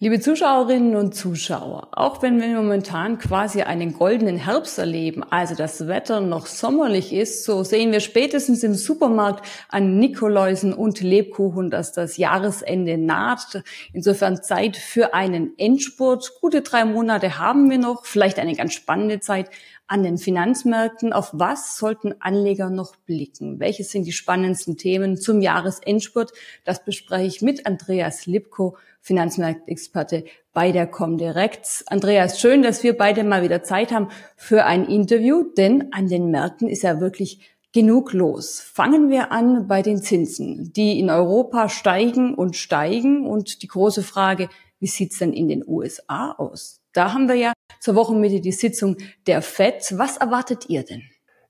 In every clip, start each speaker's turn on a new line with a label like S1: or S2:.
S1: Liebe Zuschauerinnen und Zuschauer, auch wenn wir momentan quasi einen goldenen Herbst erleben, also das Wetter noch sommerlich ist, so sehen wir spätestens im Supermarkt an Nikoläusen und Lebkuchen, dass das Jahresende naht. Insofern Zeit für einen Endspurt. Gute drei Monate haben wir noch, vielleicht eine ganz spannende Zeit an den Finanzmärkten. Auf was sollten Anleger noch blicken? Welche sind die spannendsten Themen zum Jahresendspurt? Das bespreche ich mit Andreas Lipko, Finanzmarktexperte bei der Comdirect. Andreas, schön, dass wir beide mal wieder Zeit haben für ein Interview, denn an den Märkten ist ja wirklich genug los. Fangen wir an bei den Zinsen, die in Europa steigen und steigen. Und die große Frage, wie sieht's denn in den USA aus? Da haben wir ja zur Wochenmitte die Sitzung der FED. Was erwartet ihr denn?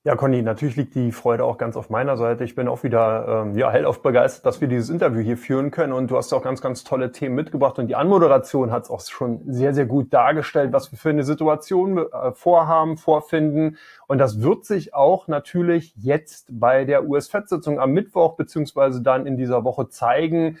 S2: Ja, Conny, natürlich liegt die Freude auch ganz auf meiner Seite. Ich bin auch wieder ähm, ja, hellauf begeistert, dass wir dieses Interview hier führen können. Und du hast auch ganz, ganz tolle Themen mitgebracht. Und die Anmoderation hat es auch schon sehr, sehr gut dargestellt, was wir für eine Situation äh, vorhaben, vorfinden. Und das wird sich auch natürlich jetzt bei der US-FED-Sitzung am Mittwoch beziehungsweise dann in dieser Woche zeigen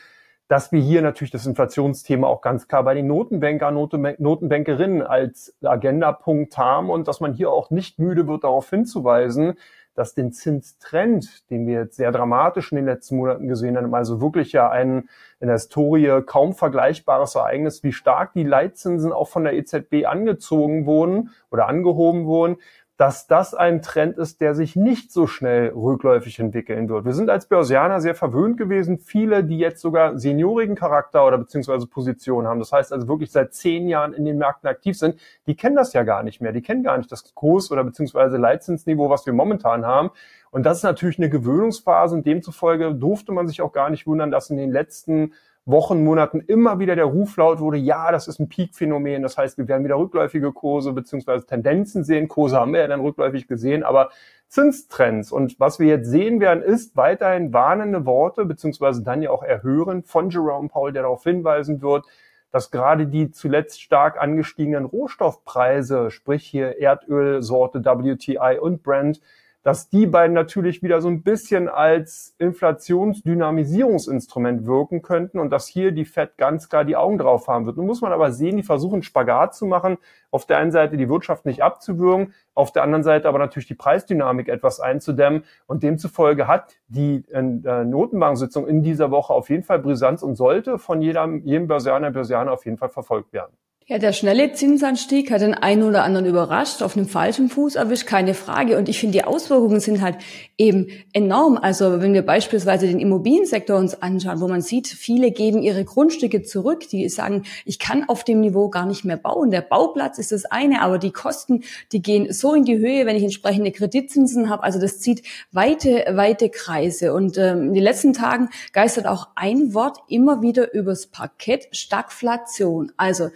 S2: dass wir hier natürlich das Inflationsthema auch ganz klar bei den Notenbanker, Notenbankerinnen als Agendapunkt haben und dass man hier auch nicht müde wird, darauf hinzuweisen, dass den Zinstrend, den wir jetzt sehr dramatisch in den letzten Monaten gesehen haben, also wirklich ja ein in der Historie kaum vergleichbares Ereignis, wie stark die Leitzinsen auch von der EZB angezogen wurden oder angehoben wurden, dass das ein Trend ist, der sich nicht so schnell rückläufig entwickeln wird. Wir sind als Börsianer sehr verwöhnt gewesen. Viele, die jetzt sogar seniorigen Charakter oder beziehungsweise Position haben, das heißt also wirklich seit zehn Jahren in den Märkten aktiv sind, die kennen das ja gar nicht mehr. Die kennen gar nicht das Kurs- oder beziehungsweise Leitzinsniveau, was wir momentan haben. Und das ist natürlich eine Gewöhnungsphase und demzufolge durfte man sich auch gar nicht wundern, dass in den letzten Wochen, Monaten immer wieder der Ruf laut wurde, ja, das ist ein Peak-Phänomen. Das heißt, wir werden wieder rückläufige Kurse beziehungsweise Tendenzen sehen. Kurse haben wir ja dann rückläufig gesehen, aber Zinstrends. Und was wir jetzt sehen werden, ist weiterhin warnende Worte beziehungsweise dann ja auch Erhören von Jerome Powell, der darauf hinweisen wird, dass gerade die zuletzt stark angestiegenen Rohstoffpreise, sprich hier Erdölsorte WTI und Brent, dass die beiden natürlich wieder so ein bisschen als Inflationsdynamisierungsinstrument wirken könnten und dass hier die Fed ganz klar die Augen drauf haben wird. Nun muss man aber sehen, die versuchen Spagat zu machen, auf der einen Seite die Wirtschaft nicht abzuwürgen, auf der anderen Seite aber natürlich die Preisdynamik etwas einzudämmen und demzufolge hat die äh, Notenbank-Sitzung in dieser Woche auf jeden Fall Brisanz und sollte von jedem, jedem Börsianer, Börsianer auf jeden Fall verfolgt werden.
S1: Ja, der schnelle Zinsanstieg hat den einen oder anderen überrascht, auf einem falschen Fuß erwischt, keine Frage. Und ich finde, die Auswirkungen sind halt eben enorm. Also wenn wir beispielsweise den Immobiliensektor uns anschauen, wo man sieht, viele geben ihre Grundstücke zurück, die sagen, ich kann auf dem Niveau gar nicht mehr bauen. Der Bauplatz ist das eine, aber die Kosten, die gehen so in die Höhe, wenn ich entsprechende Kreditzinsen habe. Also das zieht weite, weite Kreise. Und ähm, in den letzten Tagen geistert auch ein Wort immer wieder übers Parkett, Stagflation. Also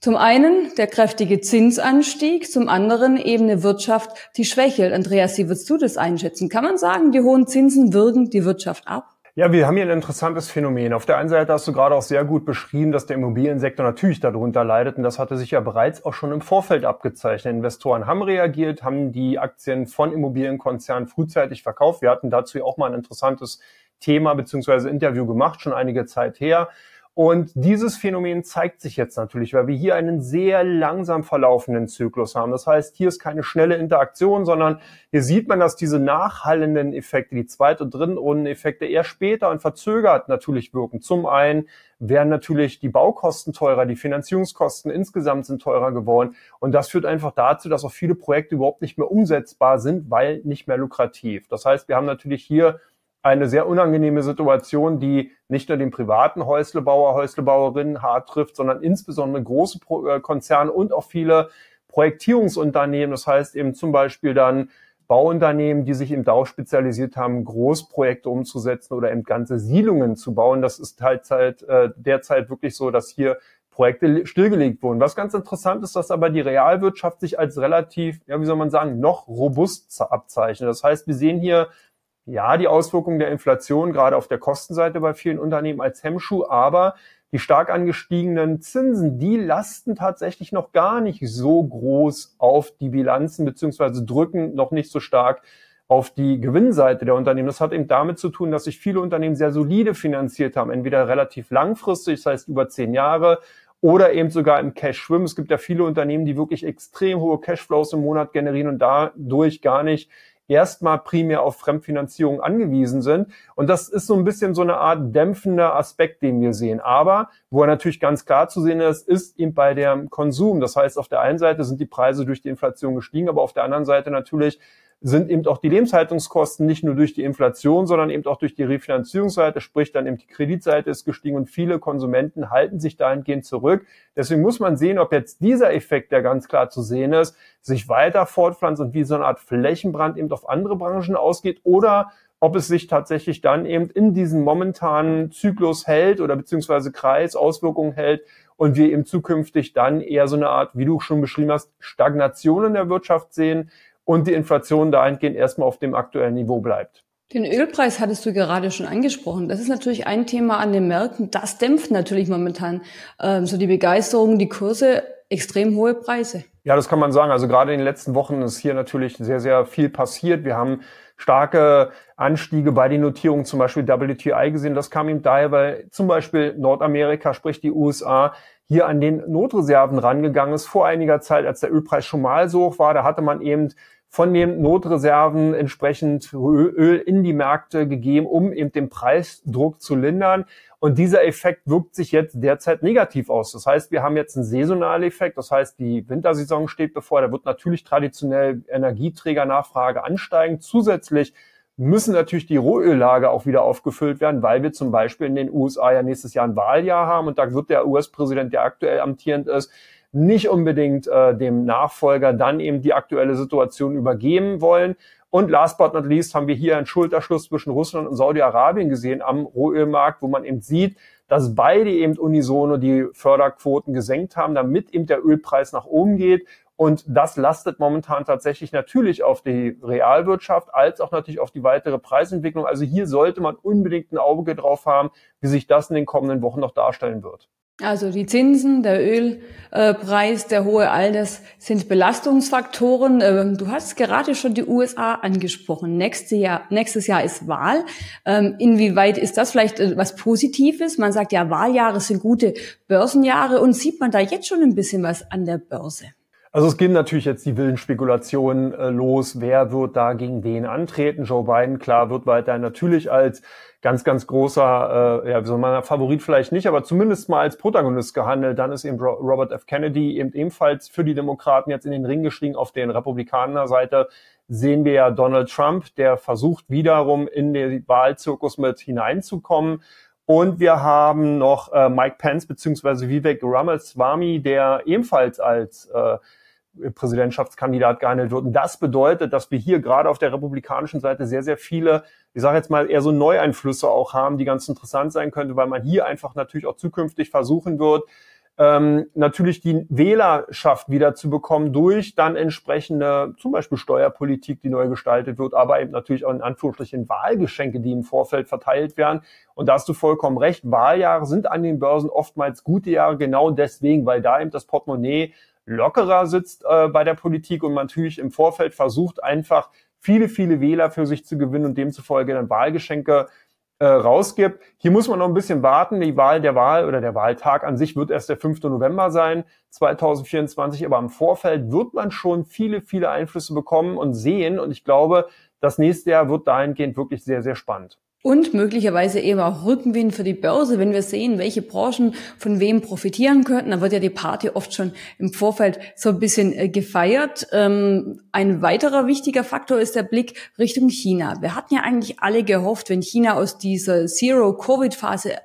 S1: zum einen der kräftige Zinsanstieg, zum anderen eben eine Wirtschaft, die schwächelt. Andreas, wie würdest du das einschätzen? Kann man sagen, die hohen Zinsen wirken die Wirtschaft ab?
S2: Ja, wir haben hier ein interessantes Phänomen. Auf der einen Seite hast du gerade auch sehr gut beschrieben, dass der Immobiliensektor natürlich darunter leidet. Und das hatte sich ja bereits auch schon im Vorfeld abgezeichnet. Investoren haben reagiert, haben die Aktien von Immobilienkonzernen frühzeitig verkauft. Wir hatten dazu ja auch mal ein interessantes Thema bzw. Interview gemacht, schon einige Zeit her. Und dieses Phänomen zeigt sich jetzt natürlich, weil wir hier einen sehr langsam verlaufenden Zyklus haben. Das heißt, hier ist keine schnelle Interaktion, sondern hier sieht man, dass diese nachhallenden Effekte, die zweite und dritten Rundeneffekte eher später und verzögert natürlich wirken. Zum einen werden natürlich die Baukosten teurer, die Finanzierungskosten insgesamt sind teurer geworden. Und das führt einfach dazu, dass auch viele Projekte überhaupt nicht mehr umsetzbar sind, weil nicht mehr lukrativ. Das heißt, wir haben natürlich hier eine sehr unangenehme Situation, die nicht nur den privaten Häuslebauer, Häuslebauerinnen hart trifft, sondern insbesondere große äh, Konzerne und auch viele Projektierungsunternehmen. Das heißt eben zum Beispiel dann Bauunternehmen, die sich im Dau spezialisiert haben, Großprojekte umzusetzen oder eben ganze Siedlungen zu bauen. Das ist halt, halt äh, derzeit wirklich so, dass hier Projekte stillgelegt wurden. Was ganz interessant ist, dass aber die Realwirtschaft sich als relativ, ja, wie soll man sagen, noch robust abzeichnet. Das heißt, wir sehen hier ja, die Auswirkungen der Inflation gerade auf der Kostenseite bei vielen Unternehmen als Hemmschuh, aber die stark angestiegenen Zinsen, die lasten tatsächlich noch gar nicht so groß auf die Bilanzen beziehungsweise drücken noch nicht so stark auf die Gewinnseite der Unternehmen. Das hat eben damit zu tun, dass sich viele Unternehmen sehr solide finanziert haben, entweder relativ langfristig, das heißt über zehn Jahre, oder eben sogar im Cash schwimmen. Es gibt ja viele Unternehmen, die wirklich extrem hohe Cashflows im Monat generieren und dadurch gar nicht erstmal primär auf Fremdfinanzierung angewiesen sind. Und das ist so ein bisschen so eine Art dämpfender Aspekt, den wir sehen. Aber wo er natürlich ganz klar zu sehen ist, ist eben bei dem Konsum. Das heißt, auf der einen Seite sind die Preise durch die Inflation gestiegen, aber auf der anderen Seite natürlich sind eben auch die Lebenshaltungskosten nicht nur durch die Inflation, sondern eben auch durch die Refinanzierungsseite, sprich dann eben die Kreditseite ist gestiegen und viele Konsumenten halten sich dahingehend zurück. Deswegen muss man sehen, ob jetzt dieser Effekt, der ganz klar zu sehen ist, sich weiter fortpflanzt und wie so eine Art Flächenbrand eben auf andere Branchen ausgeht oder ob es sich tatsächlich dann eben in diesen momentanen Zyklus hält oder beziehungsweise Kreis Auswirkungen hält und wir eben zukünftig dann eher so eine Art, wie du schon beschrieben hast, Stagnation in der Wirtschaft sehen, und die Inflation dahingehend erstmal auf dem aktuellen Niveau bleibt.
S1: Den Ölpreis hattest du gerade schon angesprochen. Das ist natürlich ein Thema an den Märkten. Das dämpft natürlich momentan ähm, so die Begeisterung, die Kurse, extrem hohe Preise.
S2: Ja, das kann man sagen. Also gerade in den letzten Wochen ist hier natürlich sehr, sehr viel passiert. Wir haben starke Anstiege bei den Notierungen, zum Beispiel WTI gesehen. Das kam ihm daher, weil zum Beispiel Nordamerika, sprich die USA, hier an den Notreserven rangegangen ist vor einiger Zeit, als der Ölpreis schon mal so hoch war. Da hatte man eben von den Notreserven entsprechend Öl in die Märkte gegeben, um eben den Preisdruck zu lindern. Und dieser Effekt wirkt sich jetzt derzeit negativ aus. Das heißt, wir haben jetzt einen saisonalen Effekt. Das heißt, die Wintersaison steht bevor. Da wird natürlich traditionell Energieträgernachfrage ansteigen. Zusätzlich müssen natürlich die Rohöllager auch wieder aufgefüllt werden, weil wir zum Beispiel in den USA ja nächstes Jahr ein Wahljahr haben und da wird der US-Präsident, der aktuell amtierend ist, nicht unbedingt äh, dem Nachfolger dann eben die aktuelle Situation übergeben wollen. Und last but not least haben wir hier einen Schulterschluss zwischen Russland und Saudi-Arabien gesehen am Rohölmarkt, wo man eben sieht, dass beide eben unisono die Förderquoten gesenkt haben, damit eben der Ölpreis nach oben geht. Und das lastet momentan tatsächlich natürlich auf die Realwirtschaft als auch natürlich auf die weitere Preisentwicklung. Also hier sollte man unbedingt ein Auge drauf haben, wie sich das in den kommenden Wochen noch darstellen wird.
S1: Also die Zinsen, der Ölpreis, der hohe All, das sind Belastungsfaktoren. Ähm, du hast gerade schon die USA angesprochen. Nächstes Jahr, nächstes Jahr ist Wahl. Ähm, inwieweit ist das vielleicht äh, was Positives? Man sagt ja, Wahljahre sind gute Börsenjahre und sieht man da jetzt schon ein bisschen was an der Börse?
S2: Also es gehen natürlich jetzt die wilden Spekulationen äh, los. Wer wird da gegen wen antreten? Joe Biden, klar, wird weiter natürlich als ganz, ganz großer, äh, ja, soll man, Favorit vielleicht nicht, aber zumindest mal als Protagonist gehandelt. Dann ist eben Robert F. Kennedy eben ebenfalls für die Demokraten jetzt in den Ring gestiegen. Auf den Republikanerseite sehen wir ja Donald Trump, der versucht wiederum in den Wahlzirkus mit hineinzukommen. Und wir haben noch äh, Mike Pence beziehungsweise Vivek Ramaswamy, der ebenfalls als äh, Präsidentschaftskandidat gehandelt wird. Und das bedeutet, dass wir hier gerade auf der republikanischen Seite sehr, sehr viele, ich sage jetzt mal, eher so Neueinflüsse auch haben, die ganz interessant sein könnte, weil man hier einfach natürlich auch zukünftig versuchen wird, ähm, natürlich die Wählerschaft wieder zu bekommen durch dann entsprechende, zum Beispiel Steuerpolitik, die neu gestaltet wird, aber eben natürlich auch in Anführungsstrichen Wahlgeschenke, die im Vorfeld verteilt werden. Und da hast du vollkommen recht, Wahljahre sind an den Börsen oftmals gute Jahre, genau deswegen, weil da eben das Portemonnaie lockerer sitzt äh, bei der Politik und man natürlich im Vorfeld versucht, einfach viele, viele Wähler für sich zu gewinnen und demzufolge dann Wahlgeschenke äh, rausgibt. Hier muss man noch ein bisschen warten. Die Wahl der Wahl oder der Wahltag an sich wird erst der 5. November sein, 2024. Aber im Vorfeld wird man schon viele, viele Einflüsse bekommen und sehen. Und ich glaube, das nächste Jahr wird dahingehend wirklich sehr, sehr spannend.
S1: Und möglicherweise eben auch Rückenwind für die Börse, wenn wir sehen, welche Branchen von wem profitieren könnten. Da wird ja die Party oft schon im Vorfeld so ein bisschen äh, gefeiert. Ähm, ein weiterer wichtiger Faktor ist der Blick Richtung China. Wir hatten ja eigentlich alle gehofft, wenn China aus dieser Zero-Covid-Phase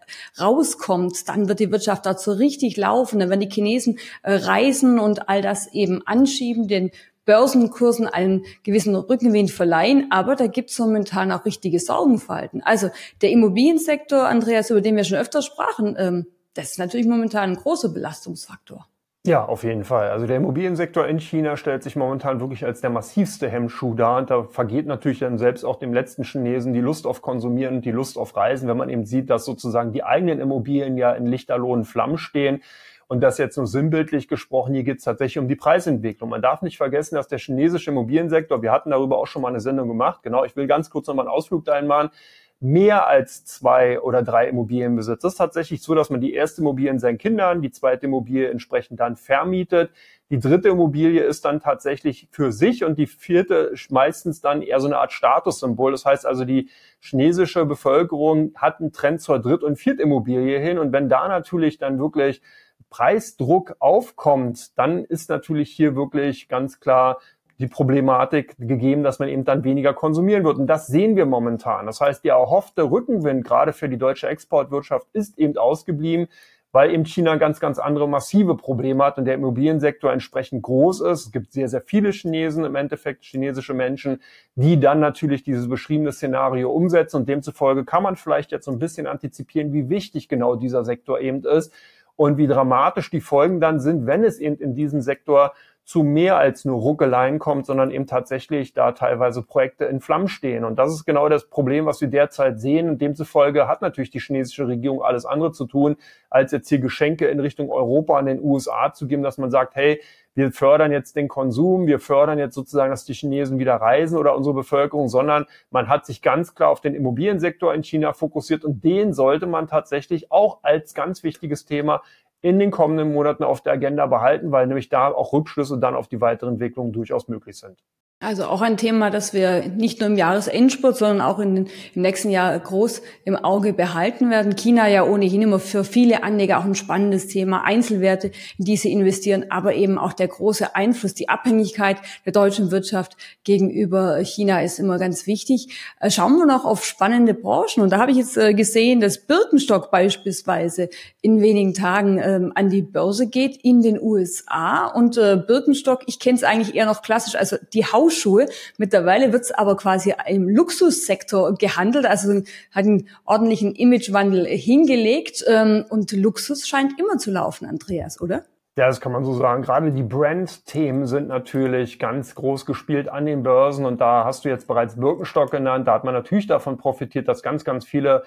S1: rauskommt, dann wird die Wirtschaft dazu richtig laufen. Dann werden die Chinesen äh, reisen und all das eben anschieben, den Börsenkursen einen gewissen Rückenwind verleihen, aber da gibt es momentan auch richtige Sorgenfalten. Also der Immobiliensektor, Andreas, über den wir schon öfter sprachen, ähm, das ist natürlich momentan ein großer Belastungsfaktor.
S2: Ja, auf jeden Fall. Also der Immobiliensektor in China stellt sich momentan wirklich als der massivste Hemmschuh dar. Und da vergeht natürlich dann selbst auch dem letzten Chinesen die Lust auf Konsumieren und die Lust auf Reisen, wenn man eben sieht, dass sozusagen die eigenen Immobilien ja in lichterlohen Flammen stehen. Und das jetzt nur sinnbildlich gesprochen, hier geht es tatsächlich um die Preisentwicklung. Man darf nicht vergessen, dass der chinesische Immobiliensektor, wir hatten darüber auch schon mal eine Sendung gemacht, genau, ich will ganz kurz nochmal einen Ausflug dahin machen, mehr als zwei oder drei Immobilien besitzt. Das ist tatsächlich so, dass man die erste Immobilie in seinen Kindern, die zweite Immobilie entsprechend dann vermietet. Die dritte Immobilie ist dann tatsächlich für sich und die vierte meistens dann eher so eine Art Statussymbol. Das heißt also, die chinesische Bevölkerung hat einen Trend zur Dritt- und Viertimmobilie hin. Und wenn da natürlich dann wirklich Preisdruck aufkommt, dann ist natürlich hier wirklich ganz klar die Problematik gegeben, dass man eben dann weniger konsumieren wird. Und das sehen wir momentan. Das heißt, der erhoffte Rückenwind gerade für die deutsche Exportwirtschaft ist eben ausgeblieben, weil eben China ganz, ganz andere massive Probleme hat und der Immobiliensektor entsprechend groß ist. Es gibt sehr, sehr viele Chinesen, im Endeffekt chinesische Menschen, die dann natürlich dieses beschriebene Szenario umsetzen und demzufolge kann man vielleicht jetzt so ein bisschen antizipieren, wie wichtig genau dieser Sektor eben ist und wie dramatisch die Folgen dann sind, wenn es eben in diesem Sektor zu mehr als nur Ruckeleien kommt, sondern eben tatsächlich da teilweise Projekte in Flammen stehen. Und das ist genau das Problem, was wir derzeit sehen. Und demzufolge hat natürlich die chinesische Regierung alles andere zu tun, als jetzt hier Geschenke in Richtung Europa an den USA zu geben, dass man sagt, hey, wir fördern jetzt den Konsum, wir fördern jetzt sozusagen, dass die Chinesen wieder reisen oder unsere Bevölkerung, sondern man hat sich ganz klar auf den Immobiliensektor in China fokussiert und den sollte man tatsächlich auch als ganz wichtiges Thema in den kommenden Monaten auf der Agenda behalten, weil nämlich da auch Rückschlüsse dann auf die weitere Entwicklung durchaus möglich sind.
S1: Also auch ein Thema, das wir nicht nur im Jahresendspurt, sondern auch in, im nächsten Jahr groß im Auge behalten werden. China ja ohnehin immer für viele Anleger auch ein spannendes Thema. Einzelwerte, in die sie investieren, aber eben auch der große Einfluss, die Abhängigkeit der deutschen Wirtschaft gegenüber China ist immer ganz wichtig. Äh, schauen wir noch auf spannende Branchen. Und da habe ich jetzt äh, gesehen, dass Birkenstock beispielsweise in wenigen Tagen ähm, an die Börse geht in den USA. Und äh, Birkenstock, ich kenne es eigentlich eher noch klassisch, also die Haus Hausschuhe. Mittlerweile wird es aber quasi im Luxussektor gehandelt, also hat einen ordentlichen Imagewandel hingelegt ähm, und Luxus scheint immer zu laufen, Andreas, oder?
S2: Ja, das kann man so sagen. Gerade die Brand-Themen sind natürlich ganz groß gespielt an den Börsen und da hast du jetzt bereits Birkenstock genannt. Da hat man natürlich davon profitiert, dass ganz, ganz viele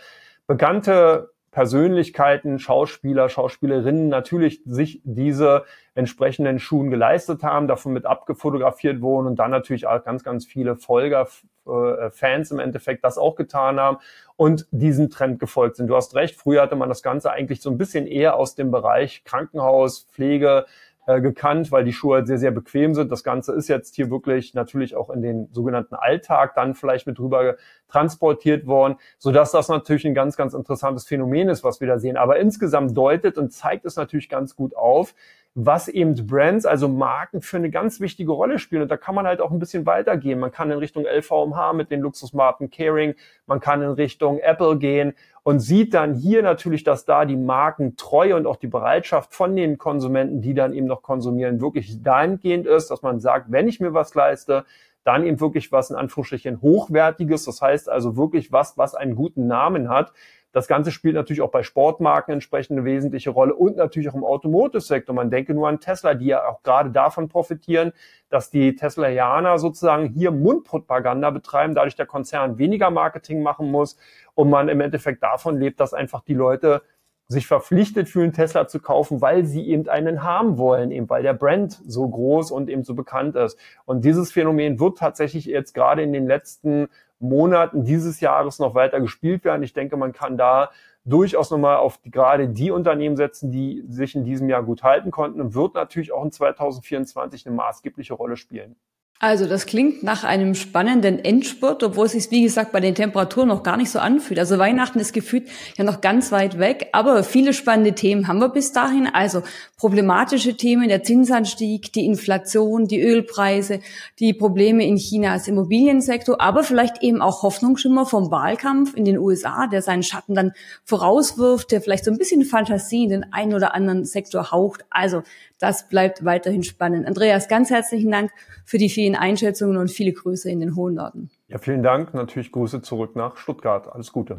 S2: bekannte Persönlichkeiten, Schauspieler, Schauspielerinnen natürlich sich diese entsprechenden Schuhen geleistet haben, davon mit abgefotografiert wurden und dann natürlich auch ganz, ganz viele Folger, äh, Fans im Endeffekt das auch getan haben und diesen Trend gefolgt sind. Du hast recht, früher hatte man das Ganze eigentlich so ein bisschen eher aus dem Bereich Krankenhaus, Pflege, äh, gekannt, weil die Schuhe halt sehr, sehr bequem sind. Das Ganze ist jetzt hier wirklich natürlich auch in den sogenannten Alltag dann vielleicht mit rüber transportiert worden, sodass das natürlich ein ganz, ganz interessantes Phänomen ist, was wir da sehen. Aber insgesamt deutet und zeigt es natürlich ganz gut auf, was eben Brands, also Marken für eine ganz wichtige Rolle spielen. Und da kann man halt auch ein bisschen weitergehen. Man kann in Richtung LVMH mit den Luxusmarken Caring, man kann in Richtung Apple gehen und sieht dann hier natürlich, dass da die Markentreue und auch die Bereitschaft von den Konsumenten, die dann eben noch konsumieren, wirklich dahingehend ist, dass man sagt, wenn ich mir was leiste, dann eben wirklich was in Anführungsstrichen hochwertiges, das heißt also wirklich was, was einen guten Namen hat, das Ganze spielt natürlich auch bei Sportmarken entsprechend eine wesentliche Rolle und natürlich auch im Automotive-Sektor. Man denke nur an Tesla, die ja auch gerade davon profitieren, dass die Teslaianer sozusagen hier Mundpropaganda betreiben, dadurch der Konzern weniger Marketing machen muss und man im Endeffekt davon lebt, dass einfach die Leute sich verpflichtet fühlen, Tesla zu kaufen, weil sie eben einen haben wollen, eben weil der Brand so groß und eben so bekannt ist. Und dieses Phänomen wird tatsächlich jetzt gerade in den letzten Monaten dieses Jahres noch weiter gespielt werden. Ich denke, man kann da durchaus nochmal auf die, gerade die Unternehmen setzen, die sich in diesem Jahr gut halten konnten und wird natürlich auch in 2024 eine maßgebliche Rolle spielen.
S1: Also das klingt nach einem spannenden Endspurt, obwohl es sich, wie gesagt, bei den Temperaturen noch gar nicht so anfühlt. Also Weihnachten ist gefühlt ja noch ganz weit weg, aber viele spannende Themen haben wir bis dahin. Also problematische Themen, der Zinsanstieg, die Inflation, die Ölpreise, die Probleme in Chinas Immobiliensektor, aber vielleicht eben auch Hoffnungsschimmer vom Wahlkampf in den USA, der seinen Schatten dann vorauswirft, der vielleicht so ein bisschen Fantasie in den einen oder anderen Sektor haucht. Also das bleibt weiterhin spannend. Andreas, ganz herzlichen Dank für die vielen Einschätzungen und viele Grüße in den hohen Norden.
S2: Ja, vielen Dank. Natürlich Grüße zurück nach Stuttgart. Alles Gute.